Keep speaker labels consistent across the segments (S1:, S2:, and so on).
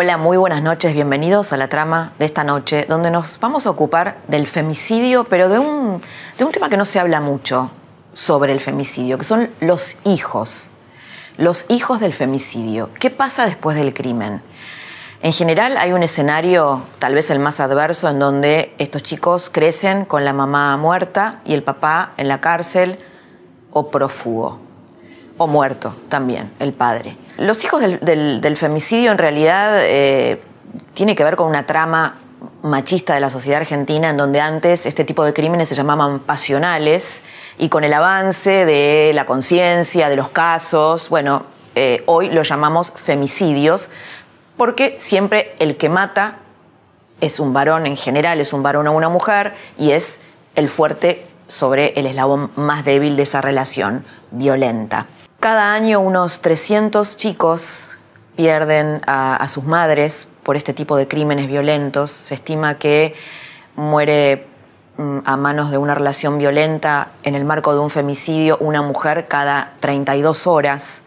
S1: Hola, muy buenas noches, bienvenidos a la trama de esta noche, donde nos vamos a ocupar del femicidio, pero de un, de un tema que no se habla mucho sobre el femicidio, que son los hijos, los hijos del femicidio. ¿Qué pasa después del crimen? En general hay un escenario, tal vez el más adverso, en donde estos chicos crecen con la mamá muerta y el papá en la cárcel o prófugo, o muerto también, el padre. Los hijos del, femicidio en realidad eh, tiene que ver con una trama machista de la sociedad argentina en donde antes este tipo de crímenes se llamaban pasionales y con el avance de la conciencia, de los casos, bueno, eh, hoy lo llamamos femicidios porque siempre el que mata es un varón en general, es un varón o una mujer y es el fuerte sobre el eslabón más débil de esa relación violenta. Cada año unos 300 chicos pierden a, sus madres por este tipo de crímenes violentos. Se estima que muere mm, a manos de una relación violenta en el marco de un femicidio una mujer cada 32 horas.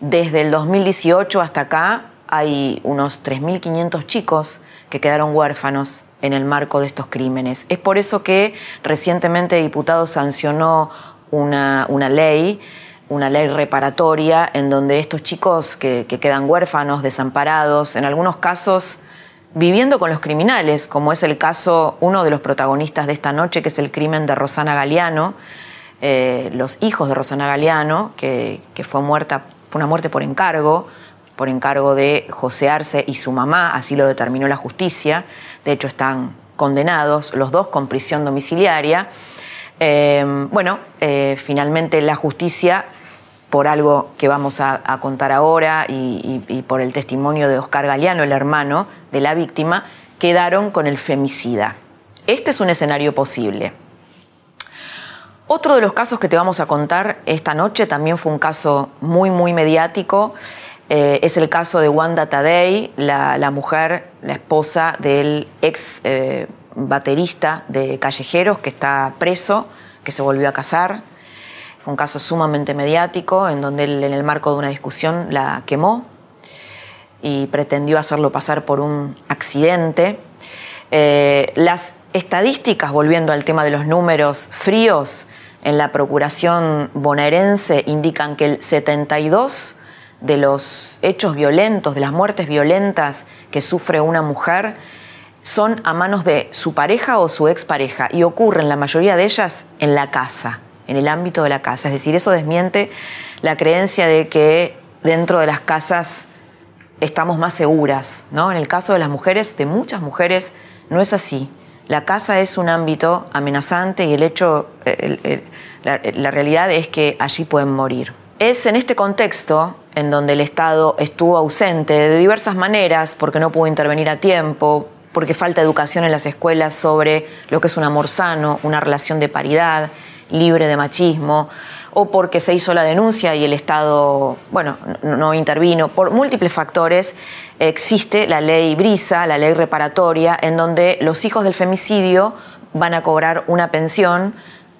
S1: Desde el 2018 hasta acá hay unos 3.500 chicos que quedaron huérfanos en el marco de estos crímenes. Es por eso que recientemente diputado sancionó una, una ley una ley reparatoria en donde estos chicos que, quedan huérfanos, desamparados, en algunos casos viviendo con los criminales, como es el caso, uno de los protagonistas de esta noche, que es el crimen de Rosana Galeano, eh, los hijos de Rosana Galeano, que, fue muerta, fue una muerte por encargo, por encargo de José Arce y su mamá, así lo determinó la justicia, de hecho están condenados los dos con prisión domiciliaria. Eh, bueno, eh, finalmente la justicia por algo que vamos a, contar ahora y, por el testimonio de Oscar Galeano, el hermano de la víctima, quedaron con el femicida. Este es un escenario posible. Otro de los casos que te vamos a contar esta noche también fue un caso muy, muy mediático. Eh, es el caso de Wanda Tadei, la, mujer, la esposa del ex eh, baterista de Callejeros que está preso, que se volvió a casar. Fue un caso sumamente mediático en donde él en el marco de una discusión la quemó y pretendió hacerlo pasar por un accidente. Eh, las estadísticas, volviendo al tema de los números fríos, en la procuración bonaerense indican que el 72 de los hechos violentos, de las muertes violentas que sufre una mujer, son a manos de su pareja o su expareja y ocurren la mayoría de ellas en la casa en el ámbito de la casa. Es decir, eso desmiente la creencia de que dentro de las casas estamos más seguras. ¿no? En el caso de las mujeres, de muchas mujeres, no es así. La casa es un ámbito amenazante y el hecho, la, la realidad es que allí pueden morir. Es en este contexto en donde el Estado estuvo ausente de diversas maneras, porque no pudo intervenir a tiempo, porque falta educación en las escuelas sobre lo que es un amor sano, una relación de paridad, libre de machismo, o porque se hizo la denuncia y el Estado, bueno, no, intervino, por múltiples factores, existe la ley Brisa, la ley reparatoria, en donde los hijos del femicidio van a cobrar una pensión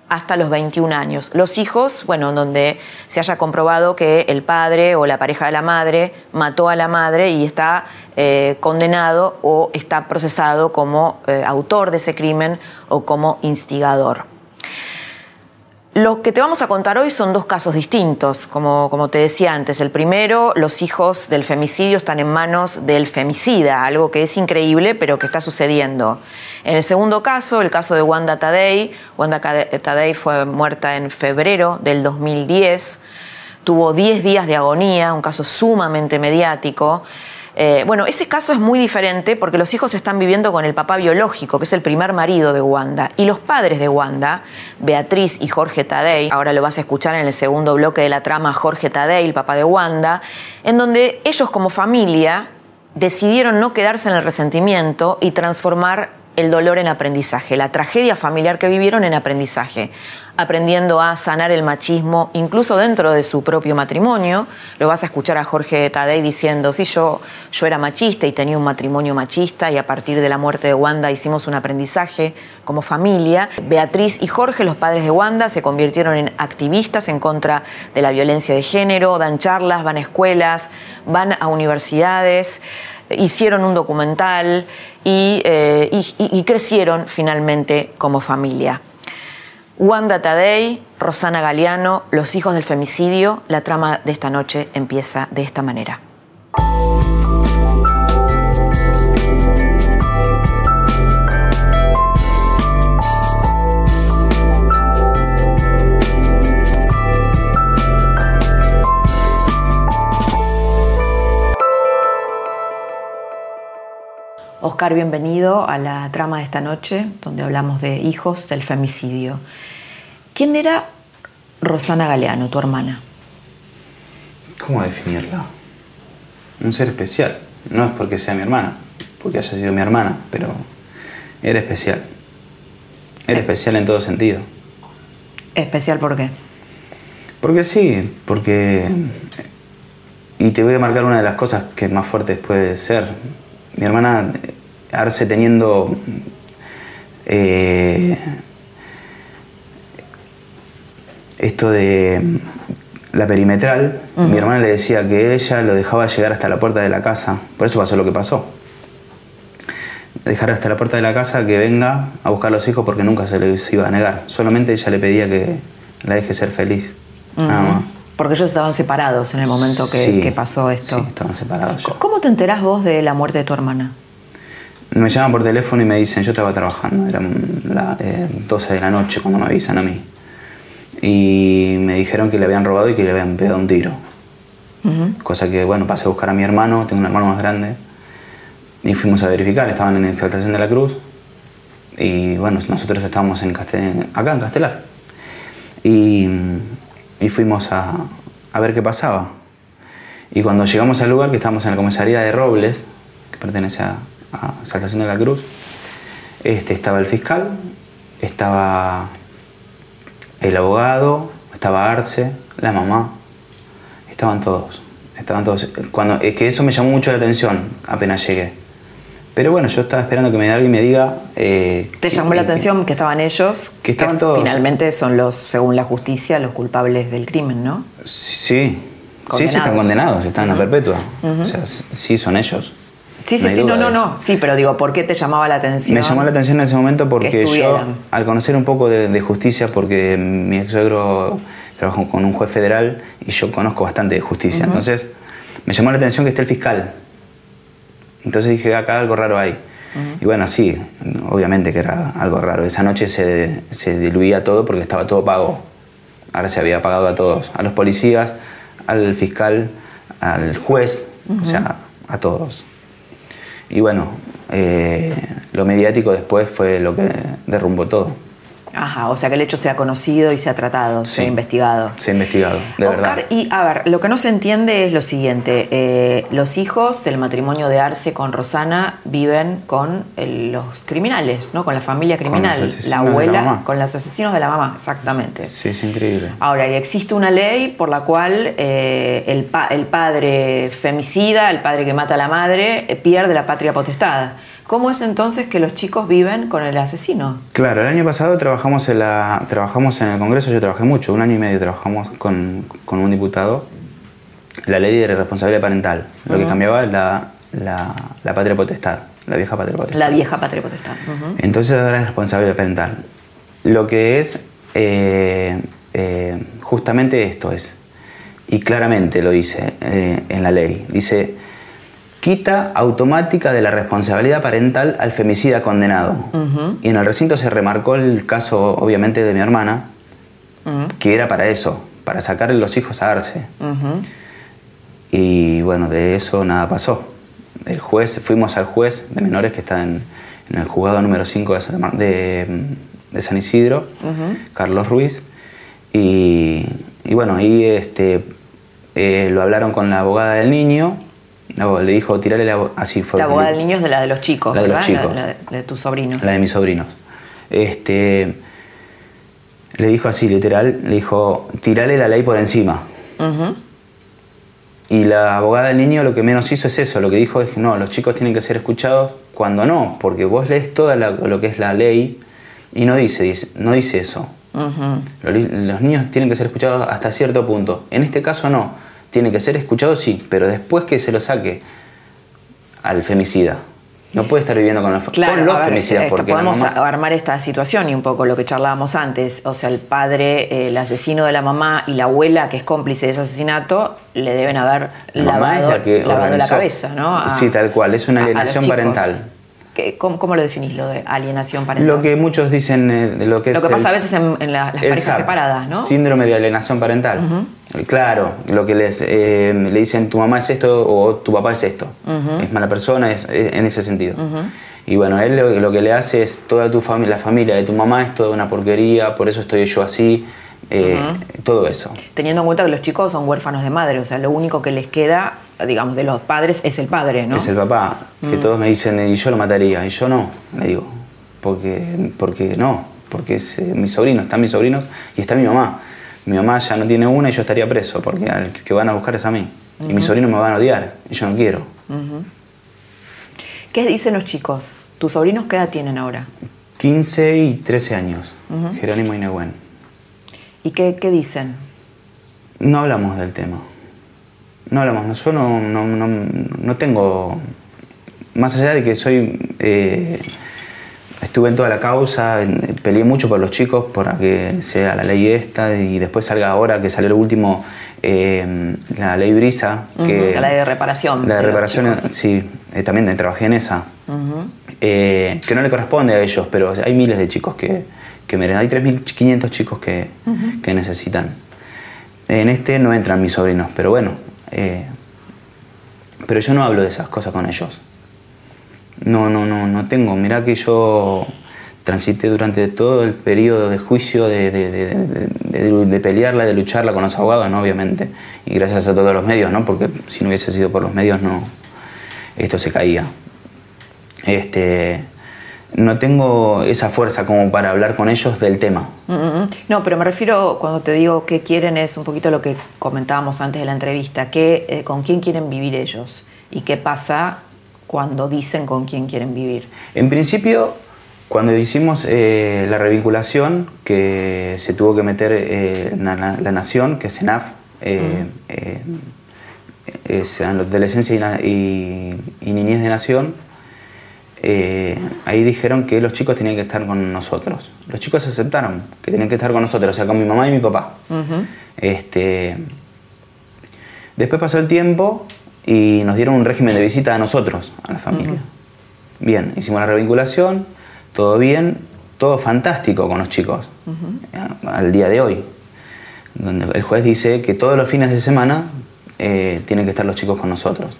S1: hasta los 21 años. Los hijos, bueno, en donde se haya comprobado que el padre o la pareja de la madre mató a la madre y está eh, condenado o está procesado como eh, autor de ese crimen o como instigador. Lo que te vamos a contar hoy son dos casos distintos, como, como, te decía antes. El primero, los hijos del femicidio están en manos del femicida, algo que es increíble, pero que está sucediendo. En el segundo caso, el caso de Wanda Tadei, Wanda Tadei fue muerta en febrero del 2010, tuvo 10 días de agonía, un caso sumamente mediático. Eh, bueno, ese caso es muy diferente porque los hijos están viviendo con el papá biológico, que es el primer marido de Wanda, y los padres de Wanda, Beatriz y Jorge Tadei, ahora lo vas a escuchar en el segundo bloque de la trama Jorge Tadei, el papá de Wanda, en donde ellos como familia decidieron no quedarse en el resentimiento y transformar el dolor en aprendizaje, la tragedia familiar que vivieron en aprendizaje, aprendiendo a sanar el machismo incluso dentro de su propio matrimonio. Lo vas a escuchar a Jorge Tadei diciendo, sí, yo, yo era machista y tenía un matrimonio machista y a partir de la muerte de Wanda hicimos un aprendizaje como familia. Beatriz y Jorge, los padres de Wanda, se convirtieron en activistas en contra de la violencia de género, dan charlas, van a escuelas, van a universidades hicieron un documental eh, y, crecieron finalmente como familia. Wanda Tadei, Rosana Galeano, Los hijos del femicidio, la trama de esta noche empieza de esta manera. Oscar, bienvenido a la trama de esta noche, donde hablamos de hijos del femicidio. ¿Quién era Rosana Galeano, tu hermana?
S2: ¿Cómo definirla? Un ser especial. No es porque sea mi hermana, porque haya sido mi hermana, pero era especial. Era eh. especial en todo sentido.
S1: ¿Especial por qué?
S2: Porque sí, porque... Y te voy a marcar una de las cosas que más fuertes puede ser mi hermana Arce teniendo eh, esto de la perimetral, mi hermana le decía que ella lo dejaba llegar hasta la puerta de la casa, por eso pasó lo que pasó. Dejar hasta la puerta de la casa que venga a buscar a los hijos porque nunca se les iba a negar. Solamente ella le pedía que la deje ser feliz. Nada más.
S1: Porque ellos estaban separados en el momento que, pasó esto.
S2: Sí, estaban separados.
S1: ¿Cómo te enterás vos de la muerte de tu hermana?
S2: Me llaman por teléfono y me dicen, yo estaba trabajando, eran las 12 de la noche cuando me avisan a mí. Y me dijeron que le habían robado y que le habían pegado un tiro. Cosa que, bueno, pasé a buscar a mi hermano, tengo un hermano más grande, y fuimos a verificar, estaban en Exaltación de la Cruz. Y bueno, nosotros estábamos en acá en Castelar. Y y fuimos a, ver qué pasaba. Y cuando llegamos al lugar, que estábamos en la comisaría de Robles, que pertenece a, Saltación de la Cruz, este, estaba el fiscal, estaba el abogado, estaba Arce, la mamá, estaban todos. Estaban todos. Cuando, es que eso me llamó mucho la atención apenas llegué. Pero bueno, yo estaba esperando que me alguien me diga.
S1: Eh, ¿Te llamó la atención que estaban ellos?
S2: Que estaban todos.
S1: Finalmente son los, según la justicia, los culpables del crimen, ¿no?
S2: Sí. Sí, sí, están condenados, están a perpetua. O sea, sí, son ellos.
S1: Sí, sí, sí, no, no, no. Sí, pero digo, ¿por qué te llamaba la atención?
S2: Me llamó la atención en ese momento porque yo, al conocer un poco de, justicia, porque mi ex suegro trabajó con un juez federal y yo conozco bastante de justicia, entonces me llamó la atención que esté el fiscal entonces dije, acá algo raro hay. Y bueno, sí, obviamente que era algo raro. Esa noche se, diluía todo porque estaba todo pago. Ahora se había pagado a todos, a los policías, al fiscal, al juez, o sea, a todos. Y bueno, eh, lo mediático después fue lo que derrumbó todo.
S1: Ajá, o sea que el hecho se ha conocido y se ha tratado, se ha investigado.
S2: Se ha investigado, de verdad.
S1: Y a ver, lo que no se entiende es lo siguiente: eh, los hijos del matrimonio de Arce con Rosana viven con los criminales, ¿no? Con la familia criminal. la abuela, con los asesinos de la mamá, exactamente.
S2: Sí, es increíble.
S1: Ahora, y existe una ley por la cual eh, el, el padre femicida, el padre que mata a la madre, eh, pierde la patria potestad. ¿Cómo es entonces que los chicos viven con el asesino?
S2: Claro, el año pasado trabajamos en, la, trabajamos en el Congreso, yo trabajé mucho, un año y medio trabajamos con, un diputado, la ley de responsabilidad parental. Lo que cambiaba es la, patria potestad, la vieja patria potestad.
S1: La vieja patria potestad.
S2: Entonces ahora es responsabilidad parental. Lo que es eh, eh, justamente esto es, y claramente lo dice eh, en la ley, dice quita automática de la responsabilidad parental al femicida condenado. Y en el recinto se remarcó el caso, obviamente, de mi hermana, que era para eso, para sacarle los hijos a Arce. Y bueno, de eso nada pasó. el juez, fuimos al juez de menores que está en, el juzgado número 5 de, de, San Isidro, Carlos Ruiz, y, bueno, ahí este, eh, lo hablaron con la abogada del niño, le dijo, tirale la... Así fue.
S1: La abogada del niño es de la de los chicos,
S2: la
S1: de
S2: los chicos.
S1: La, de tus sobrinos.
S2: La de mis sobrinos. Este, le dijo así, literal, le dijo, tirale la ley por encima. Y la abogada del niño lo que menos hizo es eso, lo que dijo es, no, los chicos tienen que ser escuchados cuando no, porque vos lees toda lo que es la ley y no dice, no dice eso. los, niños tienen que ser escuchados hasta cierto punto. En este caso no, tiene que ser escuchado sí, pero después que se lo saque al femicida. No puede estar viviendo con, los,
S1: claro, los femicidas. Porque podemos armar esta situación y un poco lo que charlábamos antes. O sea, el padre, el asesino de la mamá y la abuela, que es cómplice de ese asesinato, le deben haber lavado, la, la cabeza, ¿no?
S2: sí, tal cual. Es una alienación parental.
S1: ¿Cómo, lo definís lo de alienación parental?
S2: Lo que muchos dicen eh, lo que
S1: Lo que pasa a veces en, las parejas separadas, ¿no?
S2: Síndrome de alienación parental. Claro, lo que les eh, le dicen tu mamá es esto o tu papá es esto. Es mala persona, es, en ese sentido. Y bueno, él lo, que le hace es toda tu familia, la familia de tu mamá es toda una porquería, por eso estoy yo así. Eh, todo eso.
S1: Teniendo en cuenta que los chicos son huérfanos de madre, o sea, lo único que les queda, digamos, de los padres es el padre, ¿no?
S2: Es el papá, que mm. todos me dicen, y yo lo mataría, y yo no, le digo, porque, porque no, porque es eh, mi sobrino, están mis sobrinos y está mi mamá. Mi mamá ya no tiene una y yo estaría preso, porque al que van a buscar es a mí. Y mis sobrinos me van a odiar, y yo no quiero.
S1: ¿Qué dicen los chicos? ¿Tus sobrinos qué edad tienen ahora?
S2: 15 y 13 años, Jerónimo y Nehuen.
S1: ¿Y qué, dicen?
S2: No hablamos del tema. No hablamos. Yo no, no, tengo. Más allá de que soy. Eh, estuve en toda la causa, peleé mucho por los chicos para que sea la ley esta y después salga ahora que salió el último. Eh, la ley Brisa. Que,
S1: la ley de reparación.
S2: La de, reparación, sí, eh, también trabajé en esa. que no le corresponde a ellos, pero hay miles de chicos que, que merecen. Hay 3.500 chicos que, que, necesitan. En este no entran mis sobrinos, pero bueno. Eh, pero yo no hablo de esas cosas con ellos. No, no, no, no tengo. Mirá que yo transité durante todo el periodo de juicio, de, de, de, pelearla, de lucharla con los abogados, ¿no? obviamente. Y gracias a todos los medios, ¿no? porque si no hubiese sido por los medios, no, esto se caía. Este, no tengo esa fuerza como para hablar con ellos del tema.
S1: Mm, mm, mm. No, pero me refiero cuando te digo que quieren es un poquito lo que comentábamos antes de la entrevista, que, eh, con quién quieren vivir ellos y qué pasa cuando dicen con quién quieren vivir.
S2: En principio, cuando hicimos eh, la revinculación, que se tuvo que meter eh, la, Nación, que es CENAF, es la Adolescencia y, y Niñez de Nación, eh, ahí dijeron que los chicos tenían que estar con nosotros. Los chicos aceptaron que tenían que estar con nosotros, o sea, con mi mamá y mi papá. este, después pasó el tiempo y nos dieron un régimen de visita a nosotros, a la familia. Bien, hicimos la revinculación, todo bien, todo fantástico con los chicos, al día de hoy. Donde el juez dice que todos los fines de semana eh, tienen que estar los chicos con nosotros.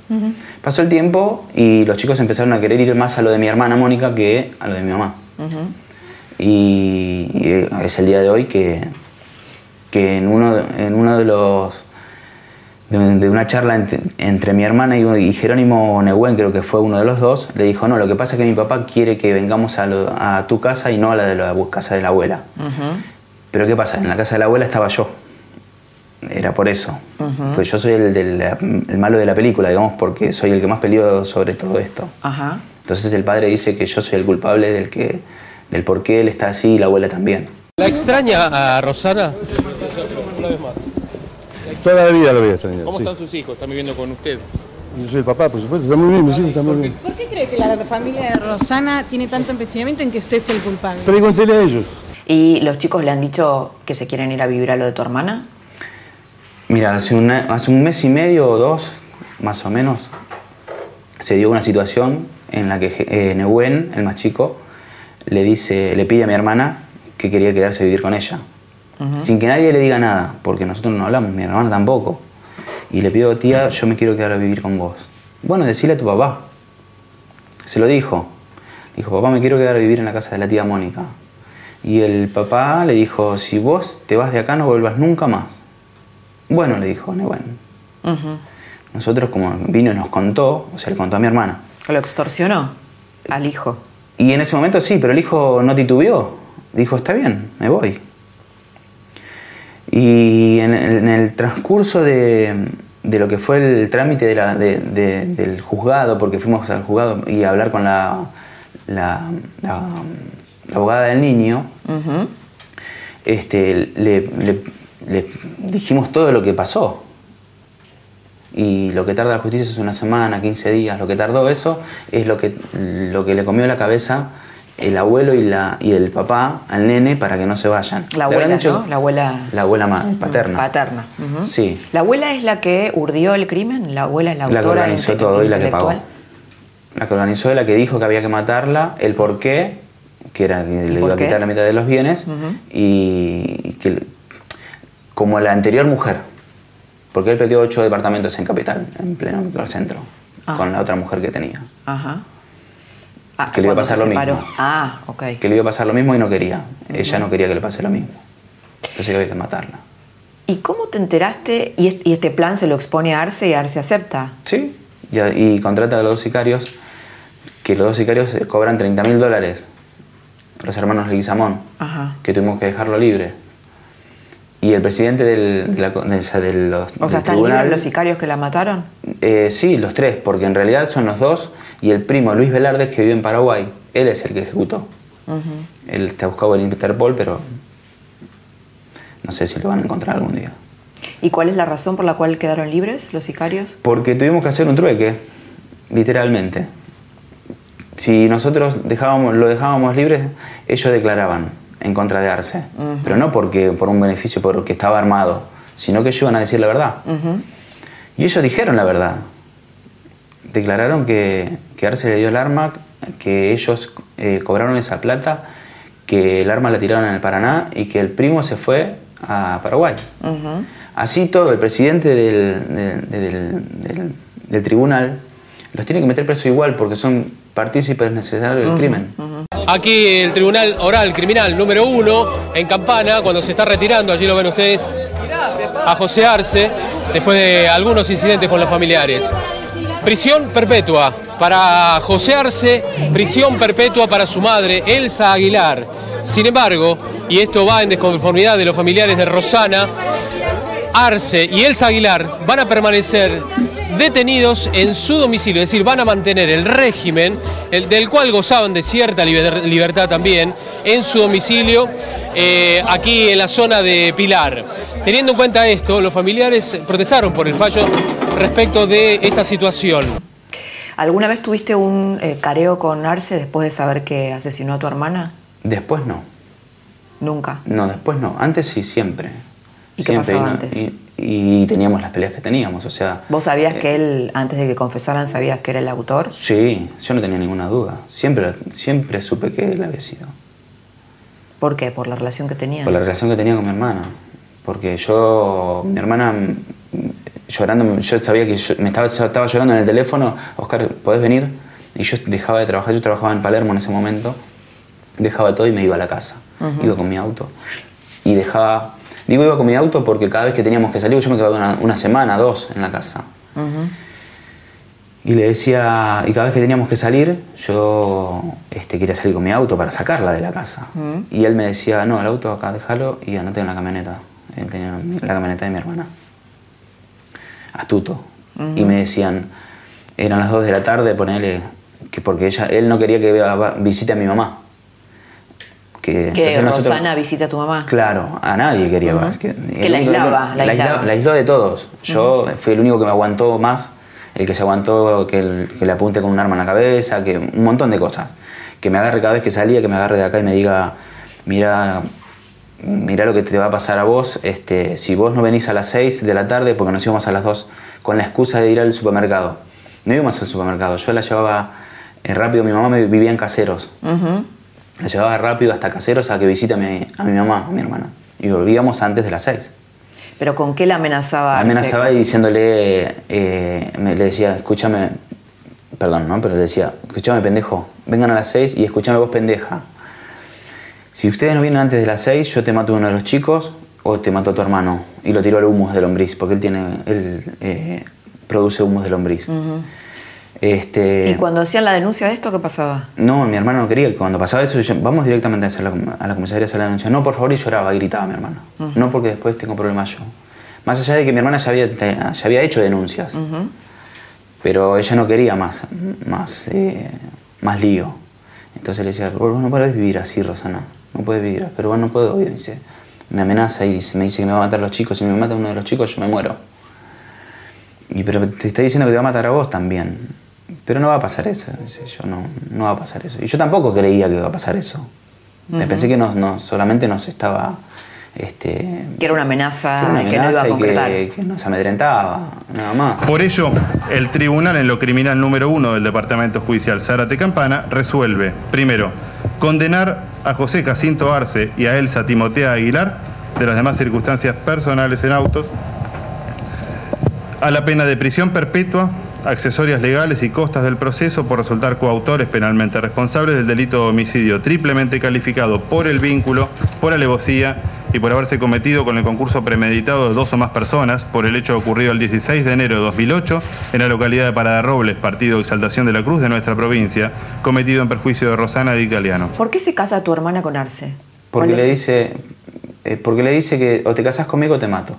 S2: Pasó el tiempo y los chicos empezaron a querer ir más a lo de mi hermana Mónica que a lo de mi mamá. y, es el día de hoy que, que en, uno, en uno de los... De, una charla entre, mi hermana y, Jerónimo Nehuen, creo que fue uno de los dos, le dijo, no, lo que pasa es que mi papá quiere que vengamos a, a tu casa y no a la de la casa de la abuela. Pero ¿qué pasa? En la casa de la abuela estaba yo era por eso. Pues yo soy el, malo de la película, digamos, porque soy el que más peleó sobre todo esto. Entonces el padre dice que yo soy el culpable del, que, del por qué él está así y la abuela también.
S3: ¿La extraña a Rosana?
S4: Toda la vida lo voy a extrañar.
S3: ¿Cómo están sus hijos? ¿Están viviendo con usted?
S4: Yo soy el papá, por supuesto, está muy bien, mis hijos están muy bien.
S5: ¿Por qué cree que la familia de Rosana tiene tanto empecinamiento en que usted sea el culpable?
S4: Pregúntele a ellos.
S1: ¿Y los chicos le han dicho que se quieren ir a vivir a lo de tu hermana?
S2: Mira, hace, hace un mes y medio o dos, más o menos, se dio una situación en la que eh, Nehuen, el más chico, le dice, le pide a mi hermana que quería quedarse a vivir con ella. Sin que nadie le diga nada, porque nosotros no hablamos, mi hermana tampoco. Y le pido, tía, yo me quiero quedar a vivir con vos. Bueno, decile a tu papá. Se lo dijo. Dijo, papá, me quiero quedar a vivir en la casa de la tía Mónica. Y el papá le dijo, si vos te vas de acá no vuelvas nunca más. Bueno, le dijo Nehuen. Nosotros como vino y nos contó, o sea, le contó a mi hermana.
S1: ¿Lo extorsionó al hijo?
S2: Y en ese momento sí, pero el hijo no titubeó. Dijo, está bien, me voy. Y en el, en el transcurso de, de lo que fue el trámite de la- de- de- del juzgado, porque fuimos al juzgado y a hablar con la, la- la- la abogada del niño, este, le, le- le dijimos todo lo que pasó. Y lo que tarda la justicia es una semana, 15 días. Lo que tardó eso es lo que, lo que le comió la cabeza el abuelo y, la, y el papá al nene para que no se vayan.
S1: La abuela, ¿no? La abuela
S2: La abuela ma- paterna.
S1: paterna.
S2: Sí.
S1: ¿La abuela es la que urdió el crimen? ¿La abuela es la
S2: La que
S1: autora
S2: organizó
S1: inte-
S2: todo y la que pagó. La que organizó, la que dijo que había que matarla, el por qué, que era que le iba a quitar la mitad de los bienes, y que como la anterior mujer, porque él perdió ocho departamentos en Capital, en pleno centro,
S1: Ah.
S2: con la otra mujer que tenía.
S1: Ajá. Ah,
S2: Que le iba a pasar
S1: se
S2: lo
S1: separó.
S2: mismo.
S1: Ah, ok.
S2: Que le iba a pasar lo mismo y no quería. Ella no quería que le pase lo mismo. Entonces había que matarla.
S1: ¿Y cómo te enteraste? Y est- y este plan se lo expone a Arce y Arce acepta.
S2: Sí, y contrata a los dos sicarios, que los dos sicarios eh, cobran 30 mil dólares, los hermanos Leguizamón,
S1: Ajá.
S2: que tuvimos que dejarlo libre. Y el presidente del, de la de de los,
S1: O sea, ¿están
S2: tribunal,
S1: libres los sicarios que la mataron?
S2: eh, sí, los tres, porque en realidad son los dos y el primo Luis Velarde, que vive en Paraguay, él es el que ejecutó. Él está buscado en Interpol, pero no sé si lo van a encontrar algún día.
S1: ¿Y cuál es la razón por la cual quedaron libres los sicarios?
S2: Porque tuvimos que hacer un trueque, literalmente. Si nosotros dejábamos, lo dejábamos libre, ellos declaraban en contra de Arce. Pero no porque, por un beneficio, porque estaba armado, sino que ellos iban a decir la verdad. Y ellos dijeron la verdad. Declararon que, que Arce le dio el arma, que ellos eh, cobraron esa plata, que el arma la tiraron en el Paraná y que el primo se fue a Paraguay. Así todo, el presidente del, del- del- del- del tribunal los tiene que meter preso igual porque son partícipes necesarios del crimen.
S3: Aquí el Tribunal Oral Criminal número uno en Campana, cuando se está retirando, allí lo ven ustedes, a José Arce, después de algunos incidentes con los familiares. Prisión perpetua para José Arce, prisión perpetua para su madre, Elsa Aguilar. Sin embargo, y esto va en desconformidad de los familiares de Rosana, Arce y Elsa Aguilar van a permanecer detenidos en su domicilio, es decir, van a mantener el régimen el del cual gozaban de cierta liber- libertad también en su domicilio eh, aquí en la zona de Pilar. Teniendo en cuenta esto, los familiares protestaron por el fallo respecto de esta situación.
S1: ¿Alguna vez tuviste un eh, careo con Arce después de saber que asesinó a tu hermana?
S2: Después no.
S1: Nunca.
S2: No, después no. Antes sí, siempre.
S1: ¿Y qué pasaba
S2: no-
S1: antes?
S2: Y, y teníamos las peleas que teníamos, o sea...
S1: ¿Vos sabías
S2: eh,
S1: que él, antes de que confesaran, sabías que era el autor?
S2: Sí, yo no tenía ninguna duda. Siempre, siempre supe que él había sido.
S1: ¿Por qué? ¿Por la relación que tenían?
S2: Por la relación que tenía con mi hermana. Porque yo, mi hermana llorando, yo sabía que yo- me estaba, estaba llorando en el teléfono, Oscar, ¿podés venir? Y yo dejaba de trabajar, yo trabajaba en Palermo en ese momento, dejaba todo y me iba a la casa. Iba con mi auto. Y dejaba, digo iba con mi auto porque cada vez que teníamos que salir, yo me quedaba una, una semana, dos en la casa. Y le decía, y cada vez que teníamos que salir, yo este, quería salir con mi auto para sacarla de la casa. Y él me decía, no, el auto acá, déjalo y andate en la camioneta. Él tenía la camioneta de mi hermana. Astuto. Y me decían, eran las 2 de la tarde, ponele, que porque ella, él no quería que visite a mi mamá. Que,
S1: Que
S2: entonces nosotros-
S1: Rosana visita a tu mamá.
S2: Claro, a nadie quería más. Que,
S1: la aislaba, la
S2: la,
S1: aislaba.
S2: la aisló de todos. Yo fui el único que me aguantó más, el que se aguantó que, el- que le apunte con un arma en la cabeza, que un montón de cosas. Que me agarre cada vez que salía, que me agarre de acá y me diga, mira, mira lo que te va a pasar a vos, este, si vos no venís a las 6 de la tarde, porque nos íbamos a las 2, con la excusa de ir al supermercado. No íbamos al supermercado, yo la llevaba eh, rápido, mi mamá me vivía en caseros. La llevaba rápido hasta caseros a que visite a mi, a mi mamá, a mi hermana. Y volvíamos antes de las 6.
S1: ¿Pero con qué la amenazaba
S2: La amenazaba y diciéndole, eh, me, le decía, escúchame, perdón, ¿no? Pero le decía, escuchame pendejo, vengan a las 6 y escuchame vos pendeja. Si ustedes no vienen antes de las 6, yo te mato a uno de los chicos o te mato a tu hermano. Y lo tiro al humus de lombriz, porque él tiene, él eh, produce humus de lombriz. Este,
S1: ¿Y cuando hacían la denuncia de esto, qué pasaba?
S2: No, mi hermano no quería que cuando pasaba eso, yo, vamos directamente a, hacer la, a la comisaría a hacer la denuncia. No, por favor, y lloraba, y gritaba mi hermano. No porque después tengo problemas yo. Más allá de que mi hermana ya había, ya había hecho denuncias, pero ella no quería más, más, eh, más lío. Entonces le decía, vos no puedes vivir así, Rosana, no puedes vivir, pero vos no puedo vivir. Dice, me amenaza y me dice que me va a matar los chicos, si me mata uno de los chicos yo me muero. Y pero te está diciendo que te va a matar a vos también. Pero no va a pasar eso. Dice, yo no, no va a pasar eso. Y yo tampoco creía que iba a pasar eso. Me Pensé que no, no, solamente nos estaba. Este,
S1: Que era una amenaza,
S2: que
S1: no iba a concretar.
S2: que, que nos amedrentaba, nada más.
S6: Por ello, el tribunal en lo criminal número uno del Departamento Judicial Zárate Campana resuelve, primero, condenar a José Jacinto Arce y a Elsa Timotea Aguilar, de las demás circunstancias personales en autos, a la pena de prisión perpetua, accesorias legales y costas del proceso por resultar coautores penalmente responsables del delito de homicidio triplemente calificado por el vínculo, por alevosía y por haberse cometido con el concurso premeditado de dos o más personas por el hecho ocurrido el 16 de enero de 2008 en la localidad de Parada Robles, partido de Exaltación de la Cruz de nuestra provincia, cometido en perjuicio de Rosana Di Galeano.
S1: ¿Por qué se casa tu hermana con Arce?
S2: Porque
S1: ¿Cuál
S2: le, dice, eh, porque le dice que o te casas conmigo o te mato.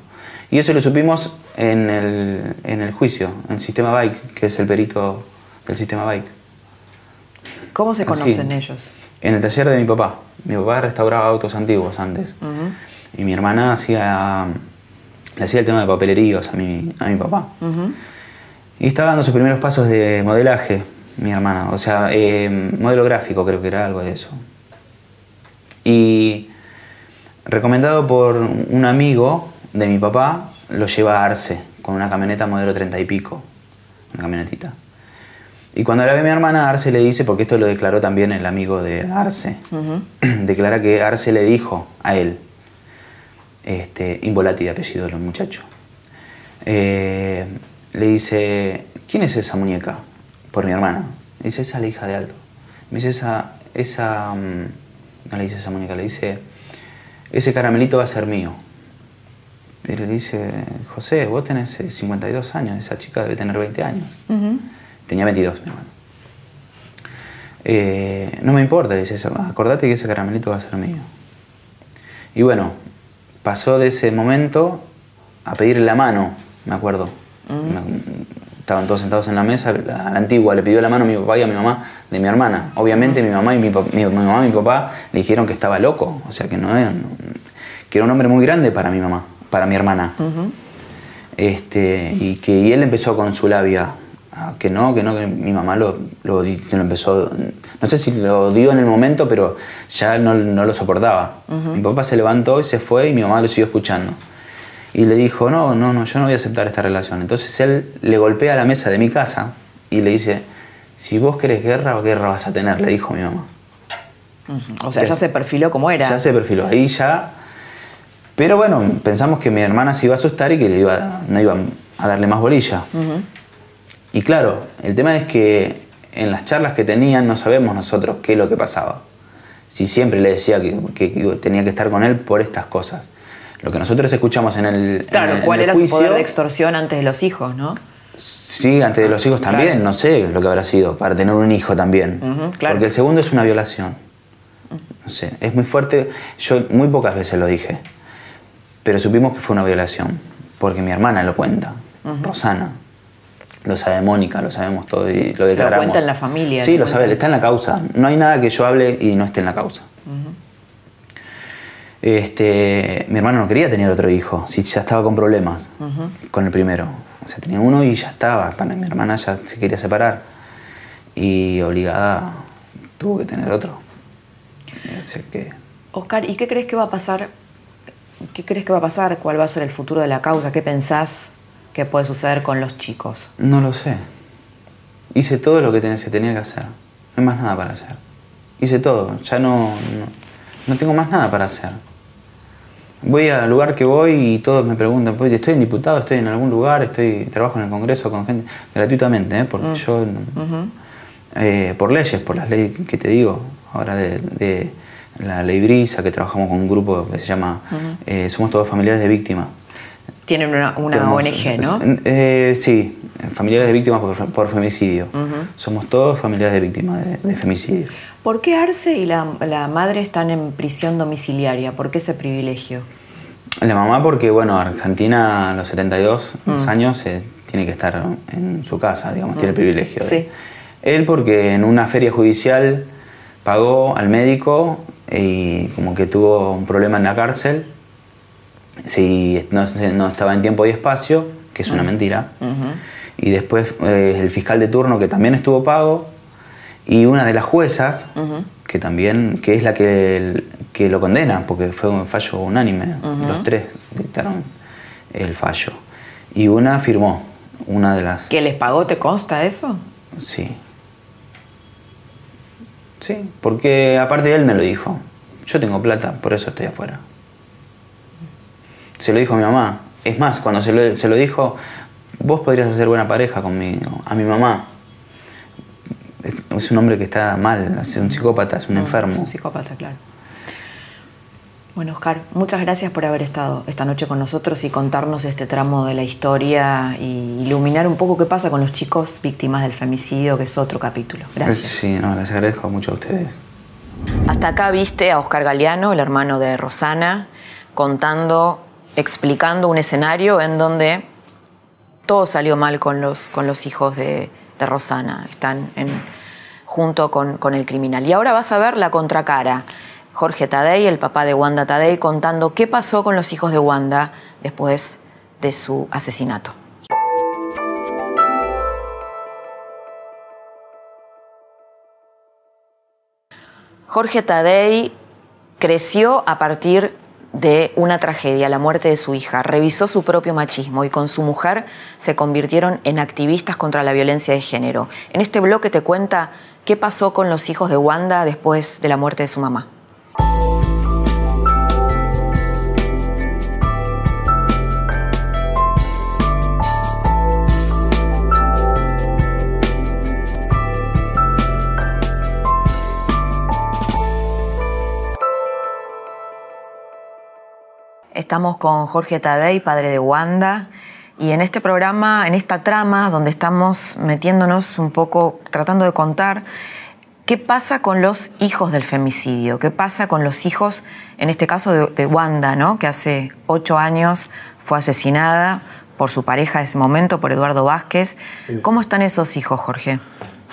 S2: Y eso lo supimos en el, en el juicio, en el sistema Bike, que es el perito del sistema Bike.
S1: ¿Cómo se
S2: Así.
S1: conocen ellos?
S2: En el taller de mi papá. Mi papá restauraba autos antiguos antes. Y mi hermana hacía, le hacía el tema de papeleríos a mi, a mi papá. Y estaba dando sus primeros pasos de modelaje, mi hermana. O sea, eh, modelo gráfico creo que era algo de eso. Y recomendado por un amigo de mi papá, lo lleva a Arce con una camioneta modelo 30 y pico. Una camionetita. Y cuando la ve mi hermana, Arce le dice, porque esto lo declaró también el amigo de Arce, declara que Arce le dijo a él, este, Involati de apellido del muchacho, eh, le dice, ¿quién es esa muñeca? Por mi hermana. Le dice, esa es la hija de Aldo. Me dice, esa, esa, mm, no le dice esa muñeca, le dice, ese caramelito va a ser mío. Y le dice, José, vos tenés eh, 52 años, esa chica debe tener 20 años. Tenía 22, mi hermano. Eh, no me importa, dice eso. Acordate que ese caramelito va a ser mío. Y bueno, pasó de ese momento a pedirle la mano, me acuerdo. Me- estaban todos sentados en la mesa, a la antigua le pidió la mano a mi papá y a mi mamá de mi hermana. Obviamente mi mamá y mi- mi mamá y mi papá le dijeron que estaba loco, o sea que no era, que era un hombre muy grande para mi mamá, para mi hermana. Este, y que y él empezó con su labia, a que no, que no, que mi mamá lo, lo, empezó, no sé si lo dio en el momento, pero ya no, no lo soportaba. Mi papá se levantó y se fue y mi mamá lo siguió escuchando. Y le dijo, no, no, no, yo no voy a aceptar esta relación. Entonces él le golpea la mesa de mi casa y le dice, si vos querés guerra, guerra vas a tener, le dijo mi mamá.
S1: O sea, ya se perfiló como era.
S2: Ya se perfiló, ahí ya... Pero bueno, pensamos que mi hermana se iba a asustar y que le iba, no iba a darle más bolilla. Y claro, el tema es que en las charlas que tenían no sabemos nosotros qué es lo que pasaba. Si siempre le decía que, que- que tenía que estar con él por estas cosas. Lo que nosotros escuchamos en el,
S1: Claro,
S2: en el-
S1: ¿cuál
S2: en el
S1: era su poder de extorsión antes de los hijos, no?
S2: Sí, antes de los hijos también,
S1: Claro.
S2: no sé lo que habrá sido, para tener un hijo también.
S1: Claro.
S2: Porque el segundo es una violación. No sé, es muy fuerte. Yo muy pocas veces lo dije, pero supimos que fue una violación, porque mi hermana lo cuenta, Rosana. Lo sabe Mónica, lo sabemos todo y lo declaramos.
S1: cuenta en la familia,
S2: Sí,
S1: lo
S2: lo sabe, está en la causa. No hay nada que yo hable y no esté en la causa. Este, mi hermano no quería tener otro hijo, si ya estaba con problemas con el primero. O sea, tenía uno y ya estaba. Para mi hermana ya se quería separar. Y obligada tuvo que tener otro. Así que,
S1: Oscar, ¿y qué crees que va a pasar? ¿Qué crees que va a pasar? ¿Cuál va a ser el futuro de la causa? ¿Qué pensás que puede suceder con los chicos?
S2: no lo sé. Hice todo lo que se tenía que hacer. No hay más nada para hacer. Hice todo. Ya no, no, no tengo más nada para hacer. Voy al lugar que voy y todos me preguntan, pues, estoy en diputado, estoy en algún lugar, estoy trabajo en el Congreso con gente gratuitamente, ¿eh? porque yo, eh, por leyes, por las leyes que te digo, ahora de, de la ley Brisa, que trabajamos con un grupo que se llama eh, Somos Todos Familiares de Víctimas.
S1: Tienen una, una
S2: Tenemos-
S1: ONG, ¿no?
S2: Eh, sí, familiares de víctimas por, por femicidio. Somos todos familiares de víctimas de, de femicidio.
S1: ¿Por qué Arce y la, la madre están en prisión domiciliaria? ¿Por qué ese privilegio?
S2: La mamá porque, bueno, Argentina a los 72
S1: Mm.
S2: años eh, tiene que estar en su casa, digamos, tiene el privilegio. de-
S1: Sí.
S2: Él porque en una feria judicial pagó al médico y como que tuvo un problema en la cárcel, si no, no estaba en tiempo y espacio, que es una mentira. Y después eh, el fiscal de turno que también estuvo pago y una de las juezas que también que es la que, que lo condena porque fue un fallo unánime los tres dictaron el fallo. Y una firmó una de las
S1: ¿Que les pagó, te consta eso?
S2: sí sí porque aparte de él me lo dijo yo tengo plata por eso estoy afuera se lo dijo a mi mamá es más cuando se lo, se lo dijo vos podrías hacer buena pareja conmigo a mi mamá es- es un hombre que está mal, es un psicópata, es un enfermo.
S1: Es un psicópata, claro. Bueno, Oscar, muchas gracias por haber estado esta noche con nosotros y contarnos este tramo de la historia y iluminar un poco qué pasa con los chicos víctimas del femicidio, que es otro capítulo. Gracias.
S2: Sí, no, les agradezco mucho a ustedes.
S1: Hasta acá viste a Oscar Galeano, el hermano de Rosana, contando, explicando un escenario en donde todo salió mal con los, con los hijos de, de Rosana. Están en, junto con, con el criminal. Y ahora vas a ver la contracara. Jorge Tadei, el papá de Wanda Tadei, contando qué pasó con los hijos de Wanda después de su asesinato. Jorge Tadei creció a partir de una tragedia, la muerte de su hija. Revisó su propio machismo y con su mujer se convirtieron en activistas contra la violencia de género. En este bloque te cuenta qué pasó con los hijos de Wanda después de la muerte de su mamá. Estamos con Jorge Tadei, padre de Wanda, y en este programa, en esta trama, donde estamos metiéndonos un poco, tratando de contar qué pasa con los hijos del femicidio, qué pasa con los hijos, en este caso de, de Wanda, ¿no? que hace ocho años fue asesinada por su pareja de ese momento, por Eduardo Vázquez. ¿Cómo están esos hijos, Jorge?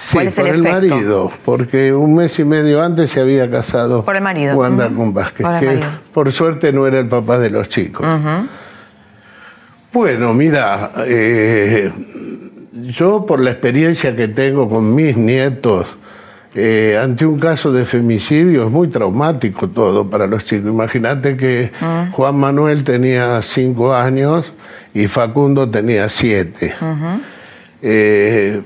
S7: Sí,
S1: ¿Cuál es
S7: por
S1: el
S7: el,
S1: efecto?
S7: marido, porque un mes y medio antes se había casado
S1: Por el marido.
S7: Wanda
S1: Ujú.
S7: con Vázquez,
S1: Por
S7: que por suerte no era el papá de los chicos. Bueno, mira, eh, yo por la experiencia que tengo con mis nietos, eh, ante un caso de femicidio es muy traumático todo para los chicos. Imagínate que Juan Manuel tenía cinco años y Facundo tenía siete. Eh,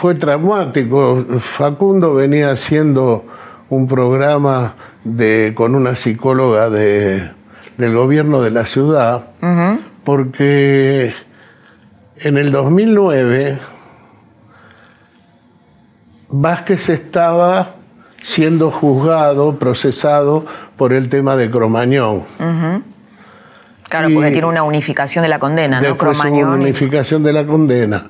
S7: fue traumático. Facundo venía haciendo un programa de, con una psicóloga de, del gobierno de la ciudad, porque en el 2009 Vázquez estaba siendo juzgado, procesado por el tema de Cromañón.
S1: Claro,
S7: Y
S1: porque tiene una unificación de la condena, ¿no? Cromañón
S7: una unificación de la condena.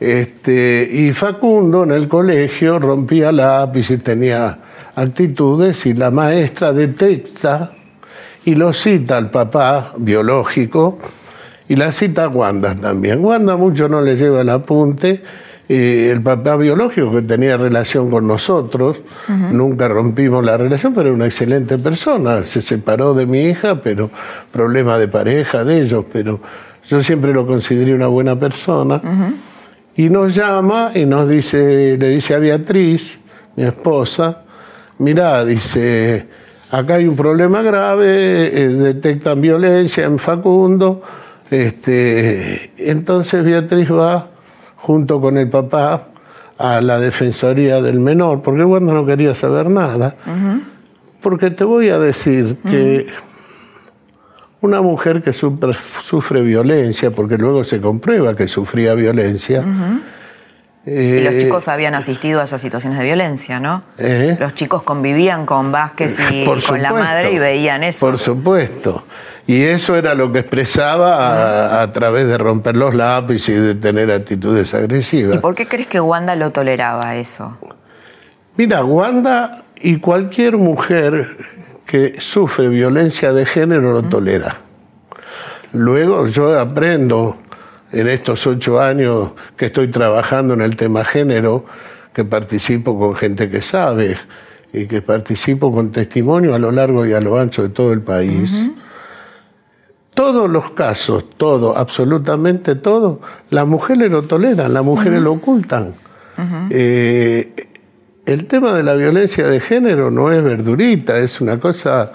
S7: Este, y Facundo en el colegio rompía lápiz y tenía actitudes y la maestra detecta y lo cita al papá biológico y la cita a Wanda también. Wanda mucho no le lleva el apunte. eh, el papá biológico que tenía relación con nosotros, nunca rompimos la relación, pero era una excelente persona. Se separó de mi hija, pero problema de pareja de ellos, pero yo siempre lo consideré una buena persona. Y nos llama y nos dice, le dice a Beatriz, mi esposa, mirá, dice, acá hay un problema grave, eh, detectan violencia en Facundo. Este, entonces Beatriz va junto con el papá a la Defensoría del Menor, porque Wanda no quería saber nada. Porque te voy a decir que una mujer que sufre, sufre violencia, porque luego se comprueba que sufría violencia,
S1: Y los
S7: eh,
S1: chicos habían asistido a esas situaciones de violencia, ¿no?
S7: Eh.
S1: Los chicos convivían con Vázquez y
S7: Por
S1: con la madre y veían eso.
S7: Por supuesto. Y eso era lo que expresaba a, a través de romper los lápices y de tener actitudes
S1: ¿Y
S7: agresivas.
S1: por qué crees que Wanda lo toleraba eso?
S7: Mira, Wanda y cualquier mujer que sufre violencia de género lo tolera. Luego yo aprendo en estos ocho años que estoy trabajando en el tema género, que participo con gente que sabe y que participo con testimonio a lo largo y a lo ancho de todo el país. Todos los casos, todo, absolutamente todo, las mujeres lo toleran, las mujeres lo ocultan. Eh, el tema de la violencia de género no es verdurita, es una cosa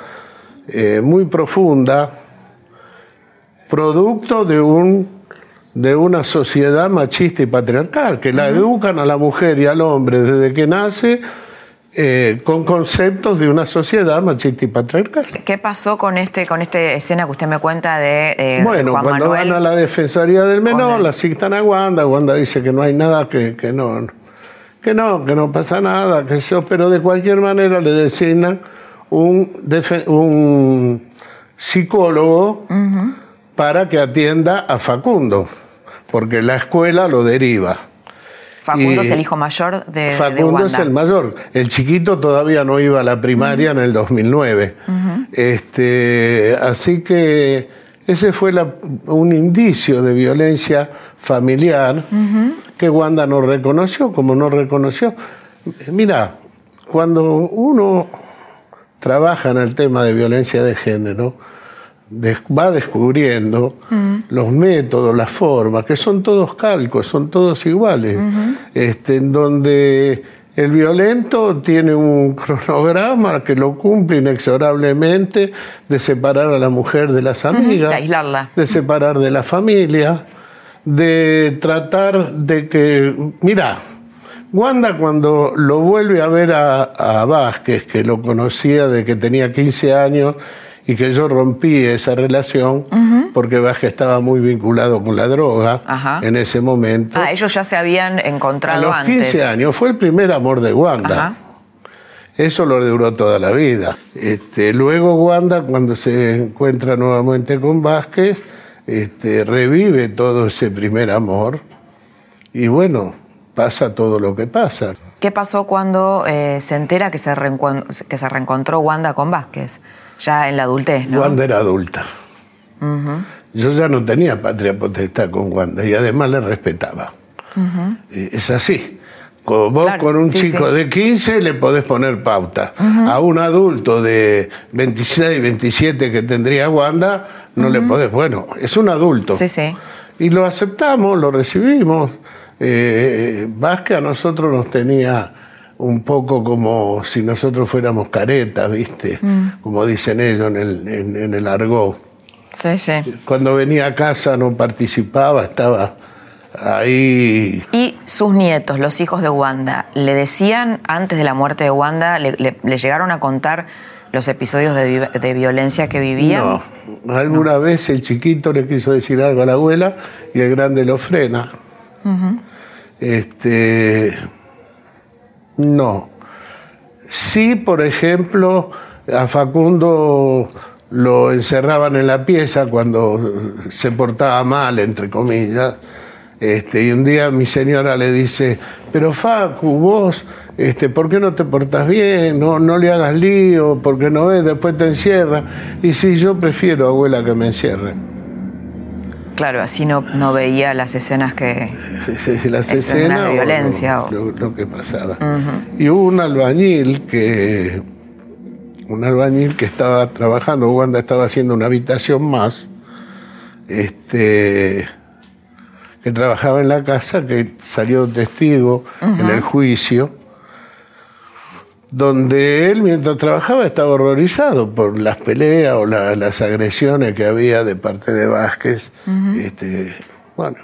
S7: eh, muy profunda, producto de, un, de una sociedad machista y patriarcal, que la educan a la mujer y al hombre desde que nace eh, con conceptos de una sociedad machista y patriarcal.
S1: ¿Qué pasó con este con esta escena que usted me cuenta de, eh,
S7: Bueno,
S1: Juan
S7: cuando
S1: Manuel?
S7: van a la Defensoría del Menor, la citan a Wanda, Wanda dice que no hay nada, que, que no, que no, que no pasa nada, que eso, pero de cualquier manera le designan un, un psicólogo para que atienda a Facundo, porque la escuela lo deriva.
S1: Facundo
S7: y-
S1: es el hijo mayor de, de
S7: Facundo es
S1: Wanda.
S7: el mayor. El chiquito todavía no iba a la primaria en el 2009. este, así que ese fue la- un indicio de violencia familiar que Wanda no reconoció, como no reconoció. Mira, cuando uno trabaja en el tema de violencia de género, va descubriendo los métodos, las formas, que son todos calcos, son todos iguales, este, en donde el violento tiene un cronograma que lo cumple inexorablemente de separar a la mujer de las amigas,
S1: de aislarla.
S7: de separar de la familia, de tratar de que, mira, Wanda cuando lo vuelve a ver a, a Vázquez, que lo conocía de que tenía 15 años y que yo rompí esa relación porque Vázquez estaba muy vinculado con la droga
S1: Ajá.
S7: en ese momento.
S1: Ah, ellos ya se habían
S7: a
S1: encontrado
S7: los
S1: antes.
S7: 15 años fue el primer amor de Wanda.
S1: Ajá.
S7: Eso lo duró toda la vida. Este, luego Wanda, cuando se encuentra nuevamente con Vázquez, este, revive todo ese primer amor y bueno, pasa todo lo que pasa.
S1: ¿Qué pasó cuando eh, se entera que se, que se reencontró Wanda con Vázquez? Ya en la adultez, ¿no?
S7: Wanda era adulta. Yo ya no tenía patria potestad con Wanda y además le respetaba. Eh, Es así. Vos
S1: Claro,
S7: con un
S1: sí,
S7: chico
S1: sí.
S7: de 15 le podés poner pauta. A un adulto de 26, 27 que tendría Wanda, no le podés. Bueno, es un adulto.
S1: Sí, sí.
S7: Y lo aceptamos, lo recibimos. Eh, Vázquez a nosotros nos tenía un poco como si nosotros fuéramos caretas, ¿viste? Como dicen ellos en el, en, en el argot.
S1: Sí, sí.
S7: Cuando venía a casa no participaba, estaba ahí.
S1: Y sus nietos, los hijos de Wanda, ¿le decían antes de la muerte de Wanda, le, le- le llegaron a contar los episodios de, vi- de violencia que vivían?
S7: No, alguna vez el chiquito le quiso decir algo a la abuela y el grande lo frena. Este. No. Sí, por ejemplo, a Facundo lo encerraban en la pieza cuando se portaba mal, entre comillas. Este, y un día mi señora le dice, pero Facu, vos, este, ¿por qué no te portas bien? No, no le hagas lío, porque no ves, después te encierra. Y sí, yo prefiero, abuela, que me encierren.
S1: Claro, así no, no veía las escenas que...
S7: Sí, sí, las
S1: Escenas
S7: escenas
S1: de
S7: o
S1: violencia,
S7: lo,
S1: o-
S7: lo- lo que pasaba. Y hubo un albañil que un albañil que estaba trabajando, Wanda estaba haciendo una habitación más, este que trabajaba en la casa, que salió testigo en el juicio, donde él mientras trabajaba estaba horrorizado por las peleas o la- las agresiones que había de parte de Vázquez. este, bueno,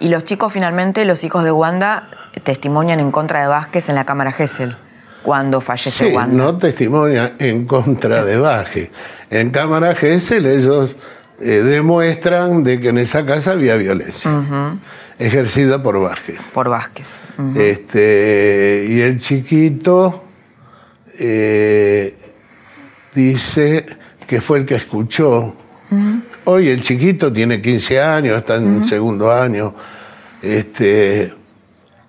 S1: Y los chicos finalmente, los hijos de Wanda, testimonian en contra de Vázquez en la Cámara Gesell. cuando fallece
S7: Sí,
S1: Wanda.
S7: no testimonia en contra de Vázquez. En cámara Gesell ellos eh, demuestran de que en esa casa había violencia ejercida por Vázquez.
S1: Por Vázquez.
S7: Este, y el chiquito eh, dice que fue el que escuchó. Hoy el chiquito tiene 15 años, está en segundo año. Este,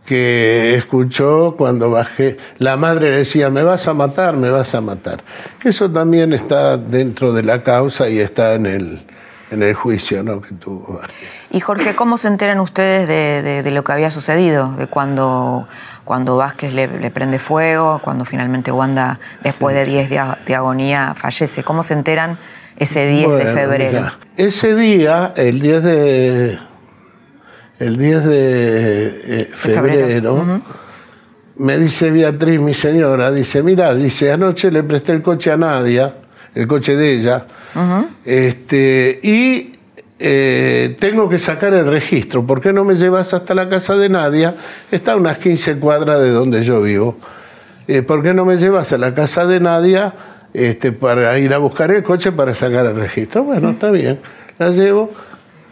S7: que escuchó cuando bajé, la madre decía, me vas a matar, me vas a matar. Eso también está dentro de la causa y está en el, en el juicio ¿no? que tuvo.
S1: Y Jorge, ¿cómo se enteran ustedes de, de- de lo que había sucedido? De cuando, cuando Vázquez le, le prende fuego, cuando finalmente Wanda, después de 10 días de agonía, fallece. ¿Cómo se enteran ese 10 de febrero?
S7: mira, ese día, el 10 de. El 10 de eh,
S1: febrero.
S7: febrero, me dice Beatriz, mi señora, dice, mira, dice, anoche le presté el coche a Nadia, el coche de ella, este, y eh, tengo que sacar el registro. ¿Por qué no me llevas hasta la casa de Nadia? Está a unas 15 cuadras de donde yo vivo. Eh, ¿Por qué no me llevas a la casa de Nadia este, para ir a buscar el coche para sacar el registro? Bueno, está bien. La llevo,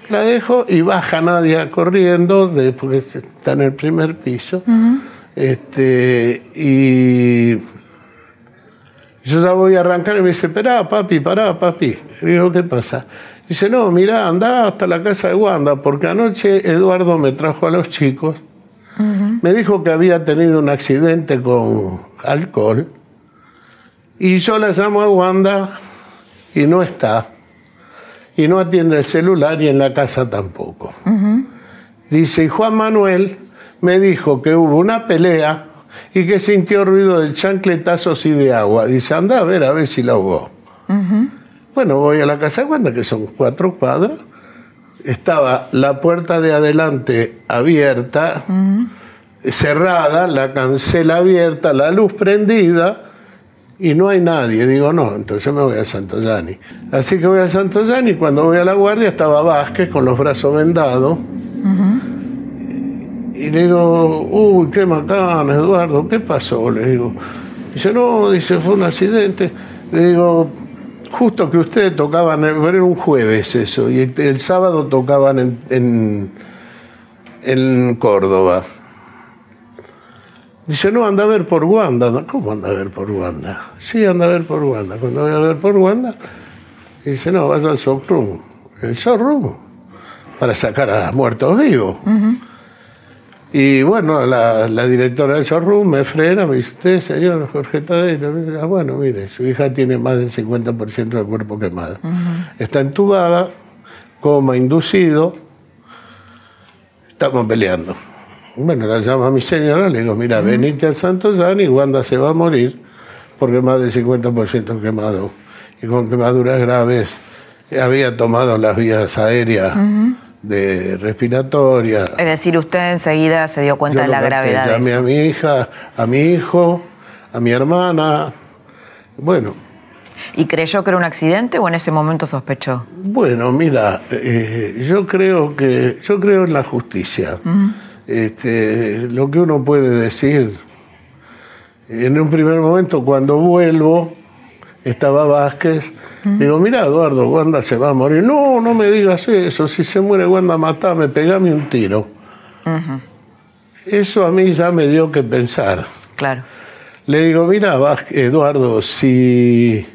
S7: la dejo y baja Nadia corriendo, de, porque está en el primer piso. este, y yo ya voy a arrancar y me dice, pará, papi, pará, papi. Le digo, ¿qué pasa? Dice, no, mirá, andá hasta la casa de Wanda, porque anoche Eduardo me trajo a los chicos, me dijo que había tenido un accidente con alcohol, y yo la llamo a Wanda y no está, y no atiende el celular y en la casa tampoco. Dice, y Juan Manuel me dijo que hubo una pelea y que sintió ruido de chancletazos y de agua. Dice, anda a ver a ver si la ahogó. Bueno, voy a la casa de Wanda, que son cuatro cuadras. Estaba la puerta de adelante abierta, cerrada, la cancela abierta, la luz prendida y no hay nadie. Digo, no, entonces me voy a Santoyani. Así que voy a Santoyani. Cuando voy a la guardia estaba Vázquez con los brazos vendados. Y le digo, uy, qué macana, Eduardo, ¿qué pasó? Le digo. Dice, no, dice, fue un accidente. Le digo, justo que ustedes tocaban, era un jueves eso, y el, sábado tocaban en, en, Córdoba. Dice, no, anda a ver por Wanda. ¿Cómo anda a ver por Wanda? Sí, anda a ver por Wanda. Cuando voy a ver por Wanda, dice, no, vaya al showroom. El showroom, para sacar a muertos vivos. Y bueno, la, la directora del showroom me frena, me dice, usted, señor Jorge Tadeo, ah, bueno, mire, su hija tiene más del 50% del cuerpo quemado. Está entubada, coma inducido, estamos peleando. Bueno, la llamo a mi señora, le digo, mira, venite al Santo Jan y Wanda se va a morir porque más del 50% quemado. Y con quemaduras graves había tomado las vías aéreas de respiratoria.
S1: Es decir, usted enseguida se dio cuenta
S7: Yo
S1: de la gravedad de
S7: Llamé a
S1: eso.
S7: mi hija, a mi hijo, a mi hermana. Bueno,
S1: ¿Y creyó que era un accidente o en ese momento sospechó?
S7: bueno, mira, eh, yo creo que yo creo en la justicia. Este, lo que uno puede decir, en un primer momento cuando vuelvo, estaba Vázquez, digo, mira Eduardo, Wanda se va a morir. No, no me digas eso, si se muere Wanda, matame, pegame un tiro. Eso a mí ya me dio que pensar.
S1: Claro.
S7: Le digo, mira, Vázquez, Eduardo, si,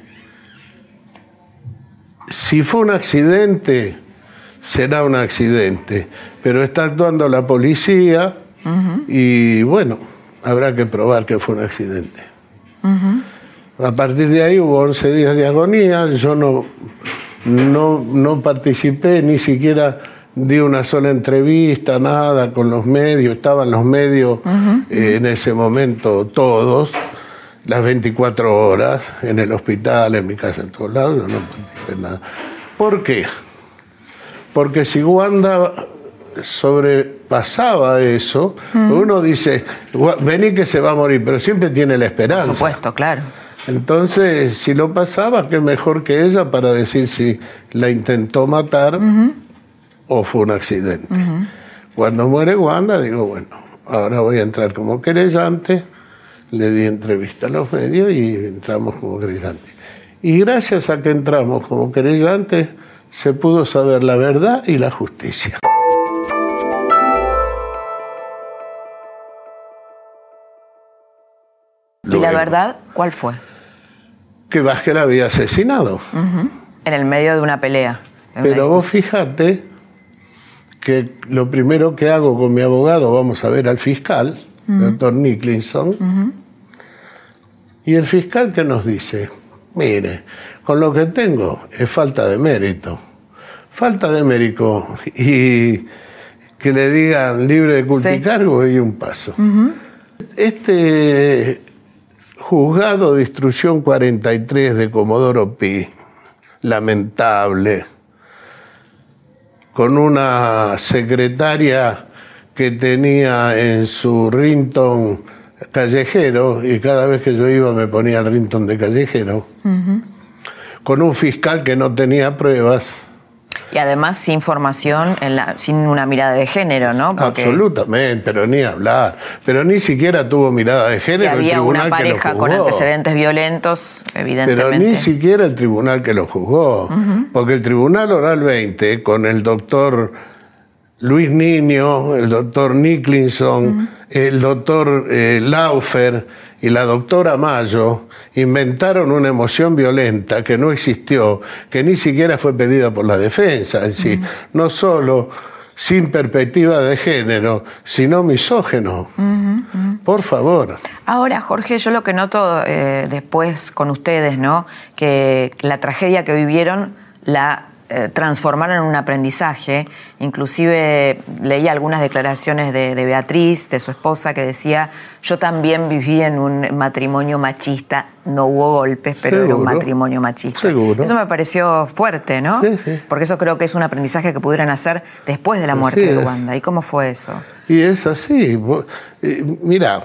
S7: si fue un accidente, será un accidente, pero está actuando la policía y bueno, habrá que probar que fue un accidente. A partir de ahí hubo 11 días de agonía, yo no, no, no participé, ni siquiera di una sola entrevista, nada con los medios, estaban los medios eh, en ese momento todos, las 24 horas, en el hospital, en mi casa, en todos lados, yo no participé en nada. ¿Por qué? Porque si Wanda sobrepasaba eso, uno dice, "Gua- vení que se va a morir, pero siempre tiene la esperanza.
S1: Por supuesto, claro.
S7: Entonces, si lo pasaba, qué mejor que ella para decir si la intentó matar o fue un accidente. Cuando muere Wanda, digo, bueno, ahora voy a entrar como querellante, le di entrevista a los medios y entramos como querellantes. Y gracias a que entramos como querellantes, se pudo saber la verdad y la justicia.
S1: ¿Y la verdad cuál fue?
S7: Que Vázquez la había asesinado.
S1: En el medio de una pelea. de una
S7: Pero vos fíjate que lo primero que hago con mi abogado, vamos a ver al fiscal, doctor Nicholson, y el fiscal que nos dice, mire, con lo que tengo es falta de mérito. Falta de mérito y que le digan libre de culpa y
S1: Sí.
S7: cargo y un paso. Este juzgado de instrucción 43 de Comodoro Pi, lamentable, con una secretaria que tenía en su rinton callejero, y cada vez que yo iba me ponía el rinton de callejero, con un fiscal que no tenía pruebas,
S1: Y además sin formación, en la- sin una mirada de género, ¿no? Porque
S7: absolutamente, pero ni hablar, pero ni siquiera tuvo mirada de
S1: si
S7: género. el
S1: había una
S7: tribunal que lo
S1: pareja con antecedentes violentos, evidentemente.
S7: Pero ni siquiera el tribunal que lo juzgó. Porque el tribunal oral 20, con el doctor Luis Niño, el doctor Nicholson, el doctor eh, Laufer y la doctora Mayo, inventaron una emoción violenta que no existió, que ni siquiera fue pedida por la defensa. Es decir, no solo sin perspectiva de género, sino misógeno. Por favor.
S1: Ahora, Jorge, yo lo que noto eh, después con ustedes, ¿no? Que la tragedia que vivieron la eh, transformaron en un aprendizaje. Inclusive leí algunas declaraciones de, de Beatriz, de su esposa, que decía, yo también viví en un matrimonio machista, no hubo golpes, pero era un matrimonio machista.
S7: Seguro.
S1: Eso me pareció fuerte, ¿no?
S7: Sí, sí.
S1: Porque eso creo que es un aprendizaje que pudieran hacer después de la muerte
S7: Así
S1: de. Wanda. ¿Y cómo fue eso?
S7: Y es así. Eh, Mira,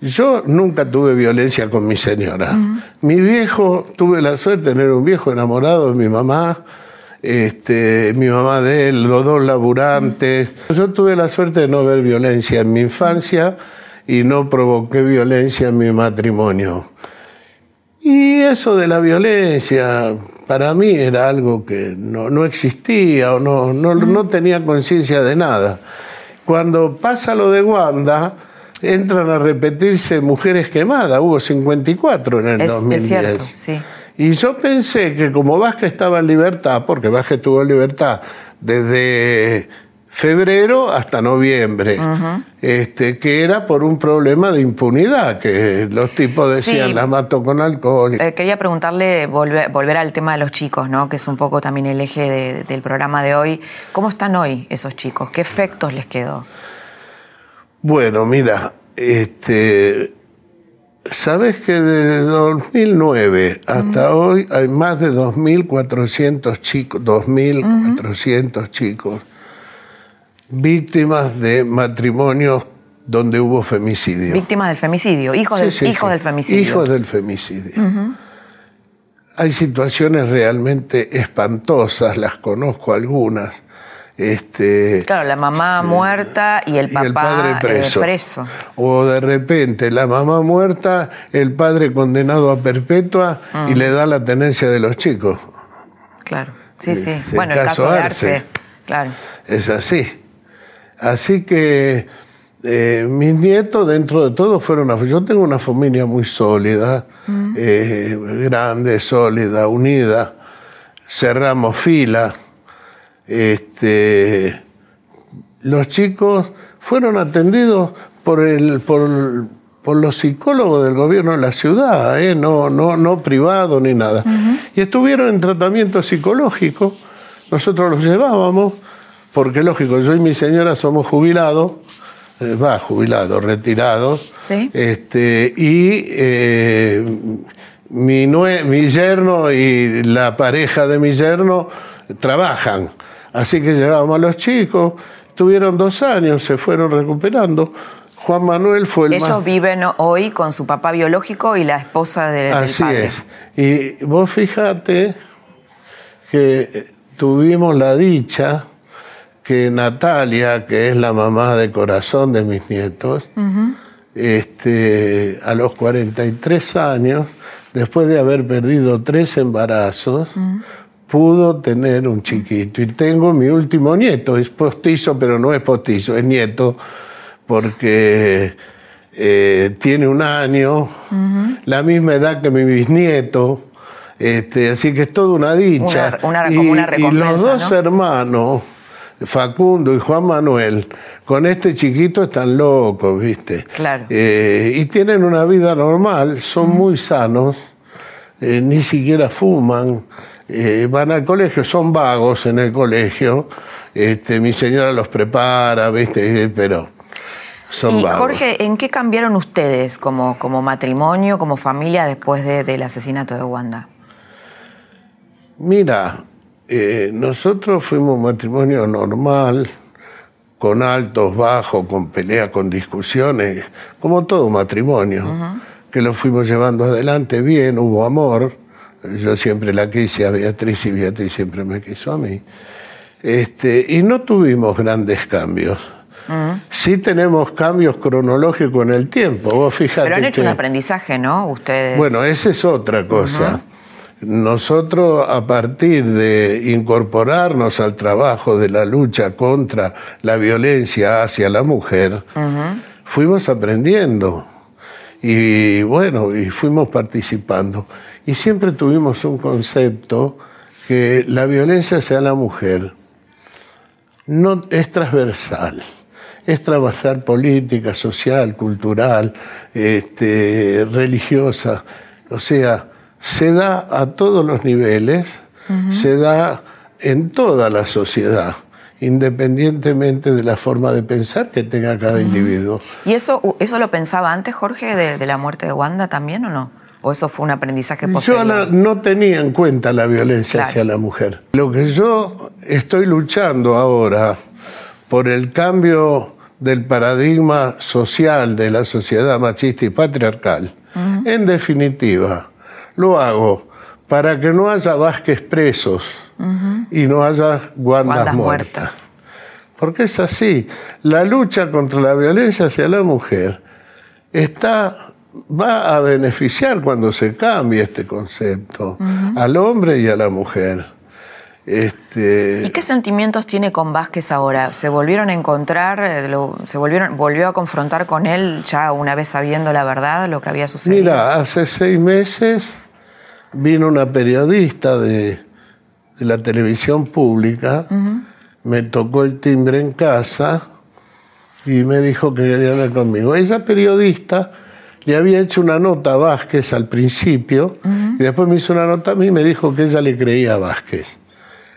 S7: yo nunca tuve violencia con mi señora. Mi viejo, tuve la suerte de tener un viejo enamorado de mi mamá, este, mi mamá de él, los dos laburantes. Yo tuve la suerte de no ver violencia en mi infancia y no provoqué violencia en mi matrimonio. Y eso de la violencia, para mí era algo que no, no existía o no, no, no tenía conciencia de nada. Cuando pasa lo de Wanda, entran a repetirse mujeres quemadas, hubo 54 en el
S1: Es, es
S7: 2010.
S1: cierto, sí.
S7: Y yo pensé que como Vázquez estaba en libertad, porque Vázquez estuvo en libertad desde febrero hasta noviembre, este, que era por un problema de impunidad, que los tipos decían,
S1: Sí.
S7: la mato con alcohol.
S1: Eh, quería preguntarle, volver, volver al tema de los chicos, ¿no? que es un poco también el eje de- del programa de hoy. ¿Cómo están hoy esos chicos? ¿Qué efectos les quedó?
S7: Bueno, mira, este, sabes que desde 2009 hasta hoy hay más de 2.400 chicos, 2.400 chicos víctimas de matrimonios donde hubo femicidio.
S1: Víctimas del femicidio, hijos, del,
S7: Sí,
S1: hijos
S7: sí.
S1: del femicidio.
S7: Hijos del femicidio. Hay situaciones realmente espantosas, las conozco algunas. Este,
S1: Claro, la mamá muerta y el
S7: y
S1: papá
S7: el padre
S1: eh,
S7: preso. O de repente la mamá muerta, el padre condenado a perpetua y le da la tenencia de los chicos.
S1: Claro, sí, sí.
S7: Es
S1: bueno, el
S7: caso
S1: caso de
S7: Arce.
S1: Arce, claro.
S7: Es así. Así que eh, mis nietos, dentro de todo, fueron una. Yo tengo una familia muy sólida, eh, grande, sólida, unida. Cerramos fila. Este, los chicos fueron atendidos por el por, por los psicólogos del gobierno de la ciudad, ¿eh? no, no, no privado ni nada. Y estuvieron en tratamiento psicológico. Nosotros los llevábamos, porque lógico, yo y mi señora somos jubilados, eh, va, jubilados, retirados.
S1: Sí.
S7: Este, y eh, mi, nue- mi yerno y la pareja de mi yerno trabajan. Así que llevábamos a los chicos, tuvieron dos años, se fueron recuperando. Juan Manuel fue el
S1: Ellos
S7: más...
S1: viven hoy con su papá biológico y la esposa de- del
S7: Así
S1: padre.
S7: es. Y vos fíjate que tuvimos la dicha que Natalia, que es la mamá de corazón de mis nietos, este, a los 43 años, después de haber perdido tres embarazos, pudo tener un chiquito. Y tengo mi último nieto, es postizo, pero no es postizo, es nieto, porque eh, tiene un año, la misma edad que mi bisnieto. Este, así que es toda una dicha.
S1: Una- una-
S7: y,
S1: una
S7: los dos
S1: ¿no?
S7: hermanos, Facundo y Juan Manuel, con este chiquito están locos, ¿viste?
S1: Claro.
S7: Eh, y tienen una vida normal, son muy sanos, eh, ni siquiera fuman, eh, van al colegio, son vagos en el colegio. Este, mi señora los prepara, ¿viste? Pero son
S1: y
S7: vagos.
S1: Jorge, ¿en qué cambiaron ustedes como, como matrimonio, como familia, después de- del asesinato de Wanda?
S7: Mira, eh, nosotros fuimos un matrimonio normal, con altos, bajos, con peleas, con discusiones, como todo matrimonio, que lo fuimos llevando adelante bien, hubo amor. Yo siempre la quise a Beatriz y Beatriz siempre me quiso a mí. Este, y no tuvimos grandes cambios. Sí tenemos cambios cronológicos en el tiempo. Vos fíjate
S1: Pero han hecho
S7: que-
S1: un aprendizaje, ¿no? Ustedes.
S7: bueno, esa es otra cosa. Nosotros, a partir de incorporarnos al trabajo de la lucha contra la violencia hacia la mujer, fuimos aprendiendo. Y bueno, y fuimos participando. Y siempre tuvimos un concepto que la violencia hacia la mujer no es transversal. Es transversal política, social, cultural, este, religiosa. O sea, se da a todos los niveles, se da en toda la sociedad, independientemente de la forma de pensar que tenga cada individuo.
S1: ¿Y eso, eso lo pensaba antes, Jorge, de, de la muerte de Wanda también o no? ¿O eso fue un aprendizaje
S7: Yo
S1: posterior?
S7: la- no tenía en cuenta la violencia
S1: Claro.
S7: hacia la mujer. Lo que yo estoy luchando ahora por el cambio del paradigma social de la sociedad machista y patriarcal, en definitiva, lo hago para que no haya Vázquez presos y no haya Guandas, muertas.
S1: muertas.
S7: Porque es así. La lucha contra la violencia hacia la mujer está, va a beneficiar cuando se cambie este concepto al hombre y a la mujer. Este,
S1: ¿Y qué sentimientos tiene con Vázquez ahora? ¿Se volvieron a encontrar? eh, lo- ¿Se volvieron, volvió a confrontar con él ya una vez sabiendo la verdad, lo que había sucedido?
S7: Mira, hace seis meses vino una periodista de, de la televisión pública, me tocó el timbre en casa y me dijo que quería hablar conmigo. Esa periodista le había hecho una nota a Vázquez al principio y después me hizo una nota a mí y me dijo que ella le creía a Vázquez,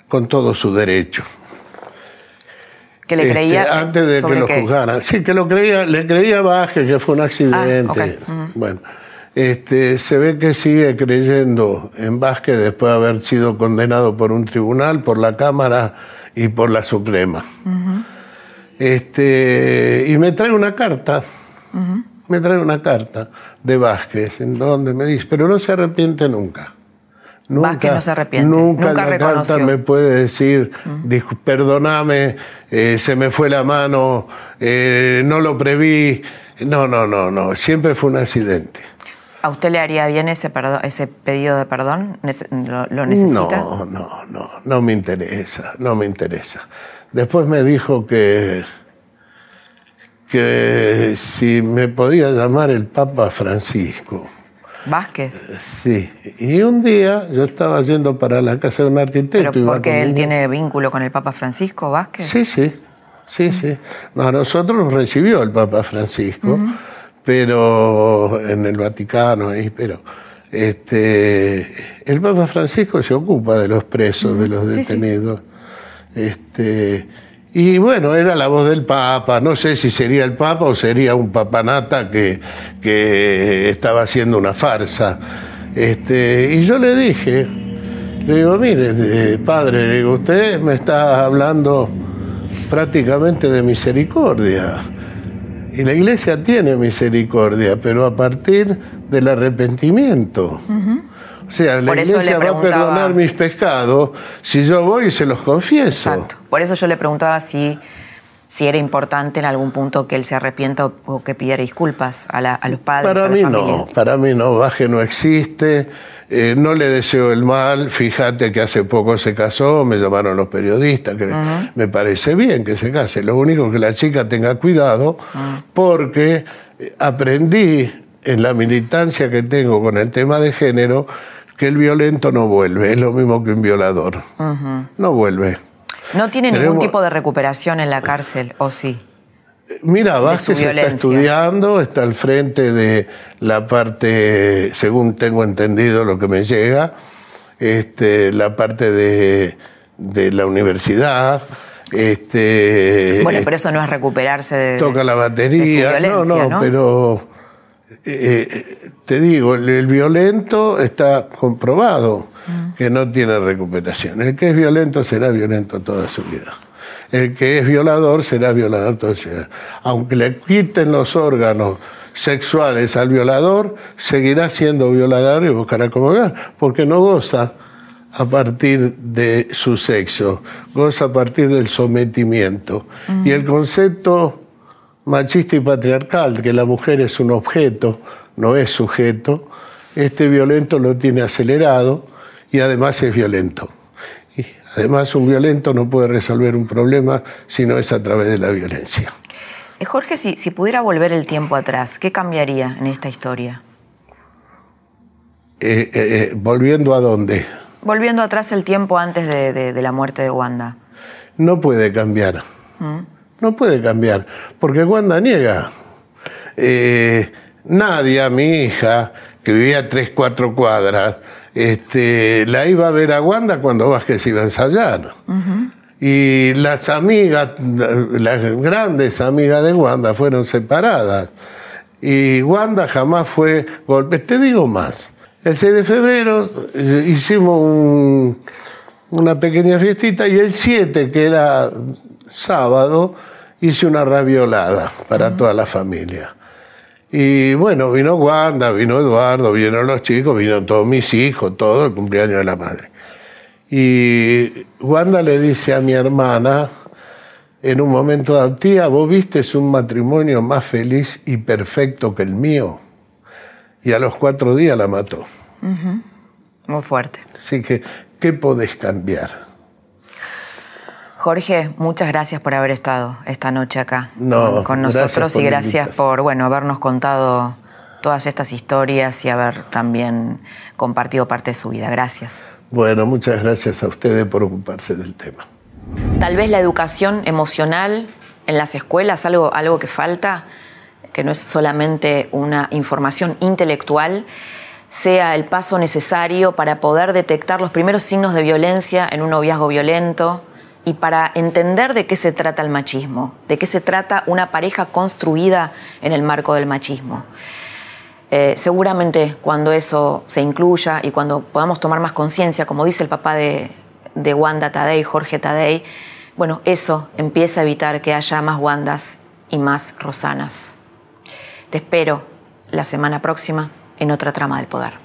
S7: con todo su derecho.
S1: que le
S7: Este,
S1: creía
S7: antes de que lo
S1: qué?
S7: juzgaran. Sí, que lo creía, le creía a Vázquez, que fue un accidente.
S1: Ah.
S7: Bueno, este, se ve que sigue creyendo en Vázquez después de haber sido condenado por un tribunal, por la Cámara y por la Suprema. este, y me trae una carta, me trae una carta de Vázquez, en donde me dice, pero no se arrepiente nunca.
S1: Vázquez no se arrepiente,
S7: Nunca,
S1: nunca
S7: en la
S1: reconoció.
S7: carta me puede decir, dijo, perdóname, eh, se me fue la mano, eh, no lo preví. No, no, no, no, siempre fue un accidente.
S1: ¿A usted le haría bien ese, perdo- ese pedido de perdón? Nece- ¿Lo, lo necesita?
S7: No, no, no, no me interesa, no me interesa. Después me dijo que, que si me podía llamar el Papa Francisco.
S1: Vázquez.
S7: Sí, y un día yo estaba yendo para la casa de un arquitecto.
S1: Pero porque él tiene vínculo con el Papa Francisco Vázquez.
S7: Sí, sí, sí, sí. No, a nosotros nos recibió el Papa Francisco, pero en el Vaticano, ahí, pero este, el Papa Francisco se ocupa de los presos, de los
S1: Sí, sí.
S7: detenidos. Este, y bueno, era la voz del Papa, no sé si sería el Papa o sería un papanata que, que estaba haciendo una farsa. Este, y yo le dije, le digo, mire, eh, padre, usted me está hablando prácticamente de misericordia. Y la iglesia tiene misericordia, pero a partir del arrepentimiento. O sea, la
S1: Por eso le
S7: iglesia va a perdonar mis pecados. Si yo voy y se los confieso.
S1: Exacto. Por eso yo le preguntaba si, si era importante en algún punto que él se arrepienta o, que pidiera disculpas a, la- a los padres.
S7: Para
S1: a
S7: mí no, para mí no, Baje no existe, eh, no le deseo el mal, fíjate que hace poco se casó, me llamaron los periodistas, que me parece bien que se case, lo único que la chica tenga cuidado, porque eh, aprendí en la militancia que tengo con el tema de género que el violento no vuelve, es lo mismo que un violador, no vuelve.
S1: No tiene ningún tipo de recuperación en la cárcel, ¿o sí?
S7: Mira, Vázquez está estudiando, está al frente de la parte, según tengo entendido lo que me llega, este, la parte de, de la universidad. Este,
S1: Bueno, pero eso no es recuperarse de.
S7: toca la
S1: de su
S7: batería. no, ¿no? pero eh, eh, te digo, el, el violento está comprobado
S1: Mm.
S7: que no tiene recuperación. El que es violento será violento toda su vida. El que es violador será violador toda su vida. Aunque le quiten los órganos sexuales al violador, seguirá siendo violador y buscará como porque no goza a partir de su sexo, goza a partir del sometimiento. Y el concepto machista y patriarcal, que la mujer es un objeto, no es sujeto, este violento lo tiene acelerado y además es violento. Y además un violento no puede resolver un problema si no es a través de la violencia.
S1: Eh, Jorge, si, si pudiera volver el tiempo atrás, ¿qué cambiaría en esta historia?
S7: Eh, eh, eh, volviendo a dónde,
S1: Volviendo atrás el tiempo antes de, de- de la muerte de Wanda.
S7: no puede cambiar. No puede cambiar, porque Wanda niega. Eh, Nadia, mi hija, que vivía a tres, cuatro cuadras, este, la iba a ver a Wanda cuando Vázquez iba a ensayar. Y las amigas, las grandes amigas de Wanda fueron separadas. Y Wanda jamás fue golpe. Te digo más. El 6 de febrero eh, hicimos un- una pequeña fiestita y el 7, que era sábado, hice una raviolada para toda la familia. Y bueno, vino Wanda, vino Eduardo, vinieron los chicos, vino todos mis hijos, todo el cumpleaños de la madre. Y Wanda le dice a mi hermana, en un momento dado, tía, vos viste es un matrimonio más feliz y perfecto que el mío. Y a los cuatro días la mató.
S1: Muy fuerte.
S7: Así que, ¿qué podés cambiar?
S1: Jorge, muchas gracias por haber estado esta noche acá
S7: No,
S1: con,
S7: gracias
S1: nosotros y gracias por bueno habernos contado todas estas historias y haber también compartido parte de su vida. Gracias.
S7: Bueno, muchas gracias a ustedes por ocuparse del tema.
S1: Tal vez la educación emocional en las escuelas, algo, algo que falta, que no es solamente una información intelectual, sea el paso necesario para poder detectar los primeros signos de violencia en un noviazgo violento y para entender de qué se trata el machismo, de qué se trata una pareja construida en el marco del machismo. Eh, seguramente cuando eso se incluya y cuando podamos tomar más conciencia, como dice el papá de, de Wanda Tadei, Jorge Tadei, bueno, eso empieza a evitar que haya más Wandas y más Rosanas. Te espero la semana próxima en otra trama del poder.